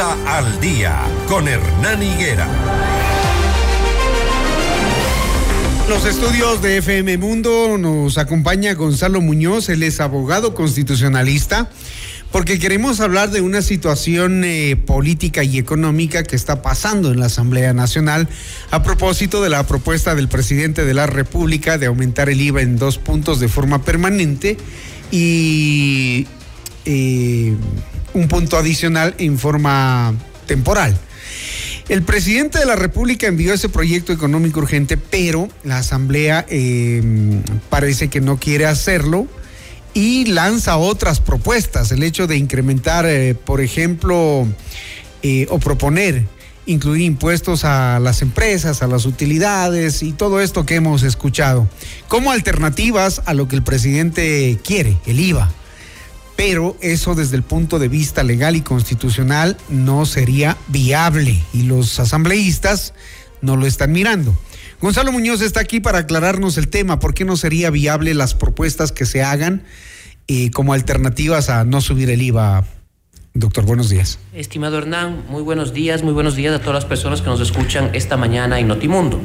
Al Día con Hernán Higuera. Los estudios de FM Mundo nos acompaña Gonzalo Muñoz, él es abogado constitucionalista, porque queremos hablar de una situación eh, política y económica que está pasando en la Asamblea Nacional a propósito de la propuesta del presidente de la República de aumentar el IVA en dos puntos de forma permanente y eh, un punto adicional en forma temporal. El presidente de la República envió ese proyecto económico urgente, pero la Asamblea em, parece que no quiere hacerlo y lanza otras propuestas. El hecho de incrementar, eh, por ejemplo, eh, o proponer incluir impuestos a las empresas, a las utilidades y todo esto que hemos escuchado, como alternativas a lo que el presidente quiere, el IVA pero eso desde el punto de vista legal y constitucional no sería viable y los asambleístas no lo están mirando. Gonzalo Muñoz está aquí para aclararnos el tema, ¿por qué no sería viable las propuestas que se hagan eh, como alternativas a no subir el IVA? Doctor, buenos días. Estimado Hernán, muy buenos días, muy buenos días a todas las personas que nos escuchan esta mañana en Notimundo.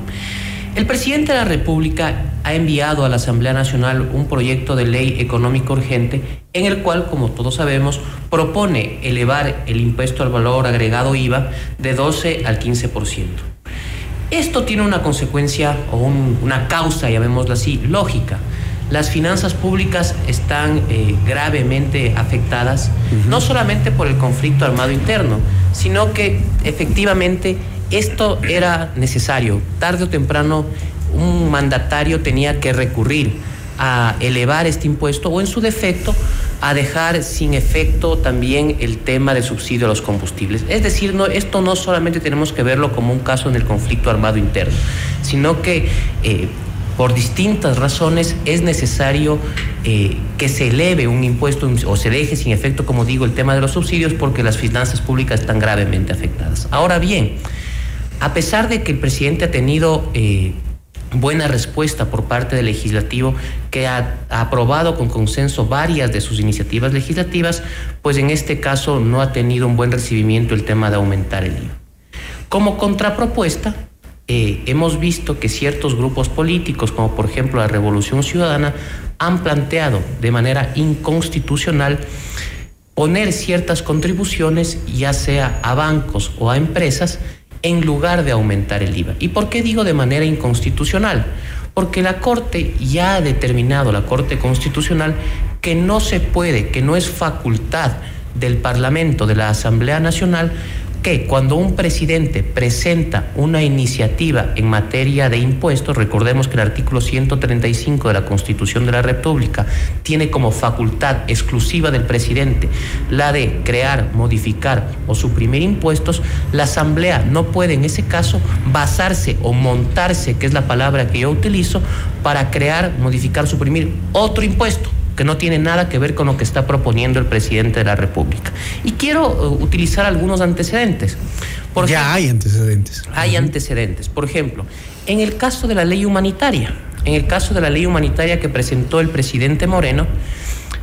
El presidente de la República ha enviado a la Asamblea Nacional un proyecto de ley económico urgente en el cual, como todos sabemos, propone elevar el impuesto al valor agregado IVA de 12 al 15%. Esto tiene una consecuencia o una causa, llamémosla así, lógica. Las finanzas públicas están eh, gravemente afectadas, no solamente por el conflicto armado interno, sino que efectivamente esto era necesario. Tarde o temprano un mandatario tenía que recurrir a elevar este impuesto o en su defecto a dejar sin efecto también el tema del subsidio a los combustibles. Es decir, no, esto no solamente tenemos que verlo como un caso en el conflicto armado interno, sino que eh, por distintas razones es necesario eh, que se eleve un impuesto o se deje sin efecto, como digo, el tema de los subsidios porque las finanzas públicas están gravemente afectadas. Ahora bien, a pesar de que el presidente ha tenido eh, buena respuesta por parte del legislativo que ha, aprobado con consenso varias de sus iniciativas legislativas, pues en este caso no ha tenido un buen recibimiento el tema de aumentar el IVA. Como contrapropuesta, eh, hemos visto que ciertos grupos políticos, como por ejemplo la Revolución Ciudadana, han planteado de manera inconstitucional poner ciertas contribuciones, ya sea a bancos o a empresas, en lugar de aumentar el IVA. ¿Y por qué digo de manera inconstitucional? Porque la Corte ya ha determinado, la Corte Constitucional, que no se puede, que no es facultad del Parlamento, de la Asamblea Nacional, cuando un presidente presenta una iniciativa en materia de impuestos, recordemos que el artículo 135 de la Constitución de la República tiene como facultad exclusiva del presidente la de crear, modificar o suprimir impuestos, la Asamblea no puede en ese caso basarse o montarse, que es la palabra que yo utilizo, para crear, modificar, suprimir otro impuesto que no tiene nada que ver con lo que está proponiendo el presidente de la República. Y quiero uh, utilizar algunos antecedentes. ya hay antecedentes. Hay antecedentes. Por ejemplo, en el caso de la ley humanitaria, en el caso de la ley humanitaria que presentó el presidente Moreno,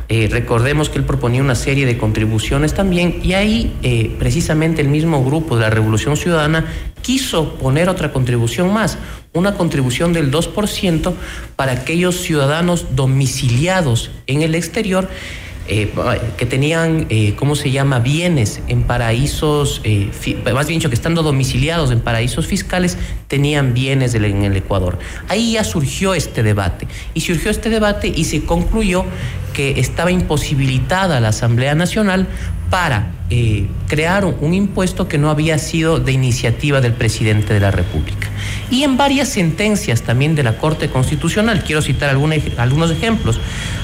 eh, recordemos que él proponía una serie de contribuciones también y ahí eh, precisamente el mismo grupo de la Revolución Ciudadana quiso poner otra contribución más, una contribución del 2% para aquellos ciudadanos domiciliados en el exterior eh, que tenían, ¿cómo se llama?, bienes en paraísos, más bien dicho, que estando domiciliados en paraísos fiscales, tenían bienes en el Ecuador. Ahí ya surgió este debate. Y surgió este debate y se concluyó que estaba imposibilitada la Asamblea Nacional para eh, crear un, impuesto que no había sido de iniciativa del presidente de la República. Y en varias sentencias también de la Corte Constitucional, quiero citar algunos ejemplos,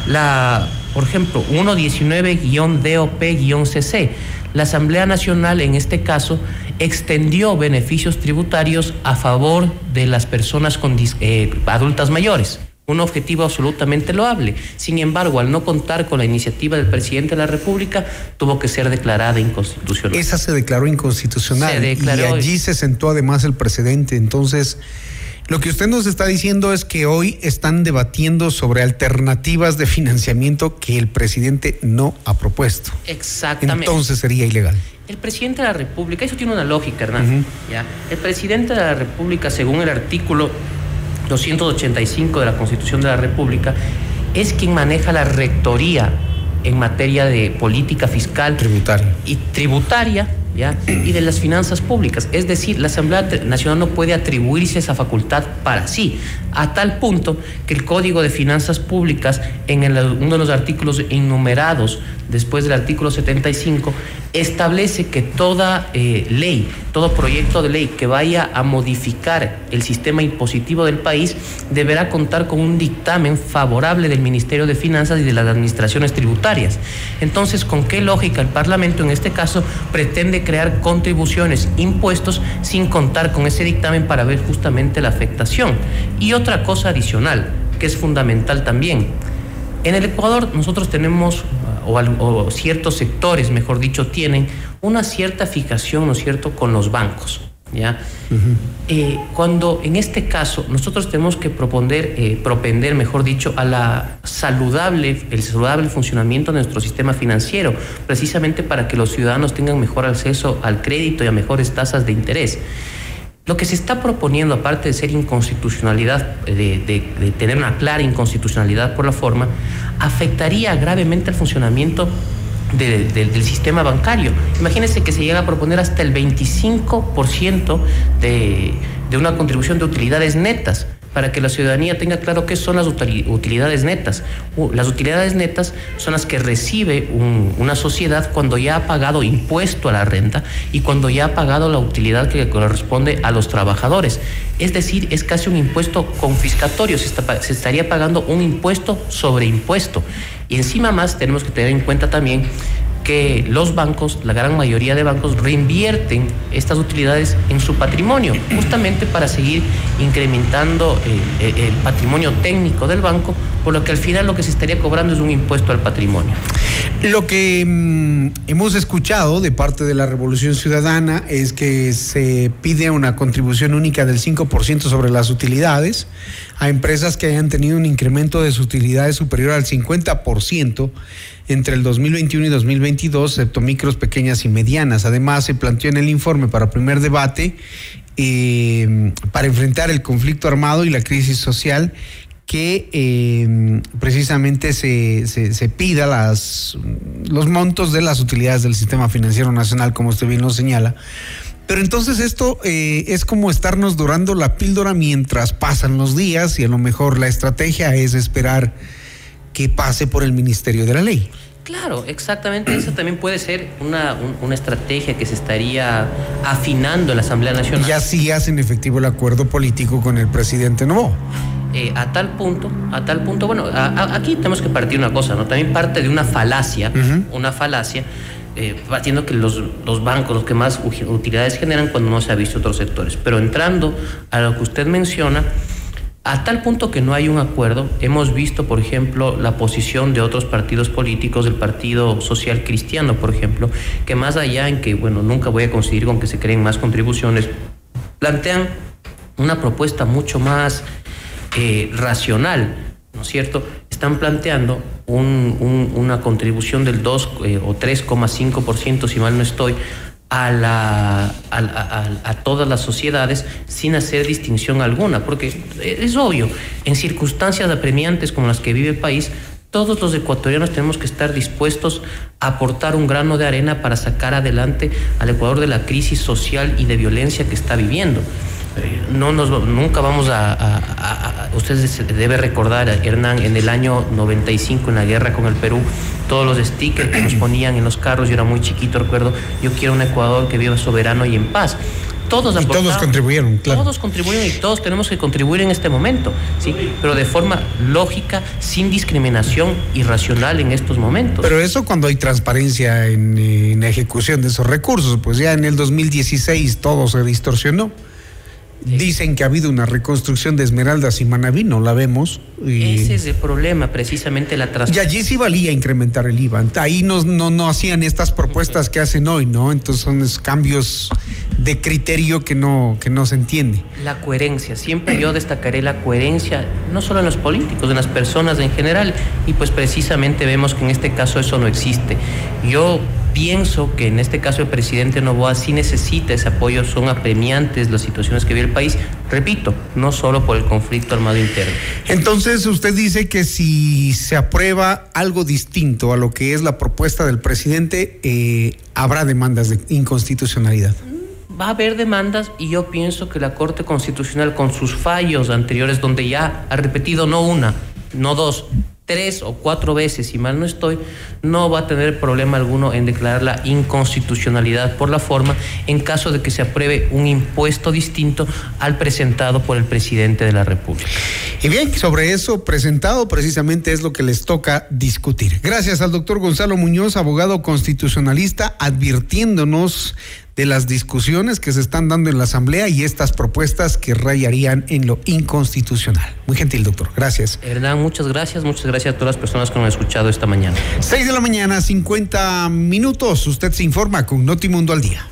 la, por ejemplo, 119-DOP-CC, la Asamblea Nacional en este caso extendió beneficios tributarios a favor de las personas con, eh, adultas mayores un objetivo absolutamente loable. Sin embargo, al no contar con la iniciativa del presidente de la República, tuvo que ser declarada inconstitucional. Esa se declaró inconstitucional. y allí se sentó además el precedente. Entonces, Lo que usted nos está diciendo es que hoy están debatiendo sobre alternativas de financiamiento que el presidente no ha propuesto. Exactamente. Entonces sería ilegal. El presidente de la República, eso tiene una lógica, Hernán. ¿ya? El presidente de la República, según el artículo 285 de la Constitución de la República, es quien maneja la rectoría en materia de política fiscal tributaria. y tributaria y de las finanzas públicas. Es decir, la Asamblea Nacional no puede atribuirse esa facultad para sí, a tal punto que el Código de Finanzas Públicas, en uno de los artículos innumerados después del artículo 75, establece que toda eh, ley, todo proyecto de ley que vaya a modificar el sistema impositivo del país deberá contar con un dictamen favorable del Ministerio de Finanzas y de las administraciones tributarias. Entonces, ¿con qué lógica el Parlamento en este caso pretende crear contribuciones, impuestos, sin contar con ese dictamen para ver justamente la afectación? Y otra cosa adicional, que es fundamental también. En el Ecuador nosotros tenemos o, ciertos sectores, mejor dicho, tienen una cierta fijación, ¿no es cierto?, con los bancos. ¿Ya? Eh, cuando en este caso nosotros tenemos que proponer, eh, propender, mejor dicho, a la saludable, el saludable funcionamiento de nuestro sistema financiero, precisamente para que los ciudadanos tengan mejor acceso al crédito y a mejores tasas de interés. Lo que se está proponiendo, aparte de ser inconstitucionalidad, de, tener una clara inconstitucionalidad por la forma, afectaría gravemente al funcionamiento del sistema bancario. Imagínense que se llega a proponer hasta el 25% de, de una contribución de utilidades netas para que la ciudadanía tenga claro qué son las utilidades netas. Las utilidades netas son las que recibe una sociedad cuando ya ha pagado impuesto a la renta y cuando ya ha pagado la utilidad que corresponde a los trabajadores. Es decir, es casi un impuesto confiscatorio, se, estaría pagando un impuesto sobre impuesto. Y encima más tenemos que tener en cuenta también que los bancos, la gran mayoría de bancos, reinvierten estas utilidades en su patrimonio, justamente para seguir incrementando eh, eh, el, patrimonio técnico del banco, por lo que al final lo que se estaría cobrando es un impuesto al patrimonio. Lo que mm, hemos escuchado de parte de la Revolución Ciudadana es que se pide una contribución única del 5% sobre las utilidades a empresas que hayan tenido un incremento de sus utilidades superior al 50% entre el 2021 y 2022, excepto micros, pequeñas y medianas. Además, se planteó en el informe para primer debate eh, para enfrentar el conflicto armado y la crisis social que eh, precisamente se, se, pida las, los montos de las utilidades del sistema financiero nacional, como usted bien lo señala. Pero entonces esto eh, es como estarnos durando la píldora mientras pasan los días y a lo mejor la estrategia es esperar que pase por el Ministerio de la Ley. Claro, exactamente. Esa también puede ser una, estrategia que se estaría afinando en la Asamblea Nacional. Y así hacen efectivo el acuerdo político con el presidente Novo. Eh, a tal punto, a tal punto, bueno, aquí tenemos que partir una cosa, ¿no? También parte de una falacia, una falacia, eh, partiendo que los, los bancos, los que más utilidades generan cuando no se ha visto otros sectores. Pero entrando a lo que usted menciona, a tal punto que no hay un acuerdo, hemos visto, por ejemplo, la posición de otros partidos políticos, del Partido Social Cristiano, por ejemplo, que más allá en que, bueno, nunca voy a conseguir con que se creen más contribuciones, plantean una propuesta mucho más eh, racional, ¿no es cierto? Están planteando una contribución del 2 eh, o 3,5%, si mal no estoy, a, todas las sociedades sin hacer distinción alguna, porque es obvio, en circunstancias apremiantes como las que vive el país, todos los ecuatorianos tenemos que estar dispuestos a aportar un grano de arena para sacar adelante al Ecuador de la crisis social y de violencia que está viviendo no nos, nunca vamos a, Ustedes debe recordar, Hernán, en el año 95, en la guerra con el Perú, todos los stickers que nos ponían en los carros, yo era muy chiquito, recuerdo, yo quiero un Ecuador que viva soberano y en paz. Todos y todos contribuyeron, claro. Todos contribuyeron y todos tenemos que contribuir en este momento, ¿sí? Pero de forma lógica, sin discriminación y racional en estos momentos. Pero eso cuando hay transparencia en, en ejecución de esos recursos, pues ya en el 2016 todo se distorsionó. Dicen que ha habido una reconstrucción de Esmeraldas y Manaví, no la vemos. Ese es el problema, precisamente la Y allí sí valía incrementar el IVA. Ahí no, no, no hacían estas propuestas que hacen hoy, ¿no? Entonces son cambios de criterio que no, que no se entiende. La coherencia, siempre yo destacaré la coherencia, no solo en los políticos, en las personas en general, y pues precisamente vemos que en este caso eso no existe. Yo pienso que en este caso el presidente Novoa sí necesita ese apoyo, son apremiantes las situaciones que vive el país, repito, no solo por el conflicto armado interno. Entonces usted dice que si se aprueba algo distinto a lo que es la propuesta del presidente, eh, habrá demandas de inconstitucionalidad va a haber demandas y yo pienso que la Corte Constitucional con sus fallos anteriores, donde ya ha repetido no una, no dos, tres o cuatro veces, si mal no estoy, no va a tener problema alguno en declarar la inconstitucionalidad por la forma en caso de que se apruebe un impuesto distinto al presentado por el presidente de la República. Y bien, sobre eso presentado precisamente es lo que les toca discutir. Gracias al doctor Gonzalo Muñoz, abogado constitucionalista, advirtiéndonos de las discusiones que se están dando en la Asamblea y estas propuestas que rayarían en lo inconstitucional. Muy gentil, doctor. Gracias. Hernán, muchas gracias. Muchas gracias a todas las personas que nos han escuchado esta mañana. Seis de la mañana, 50 minutos. Usted se informa con Notimundo al día.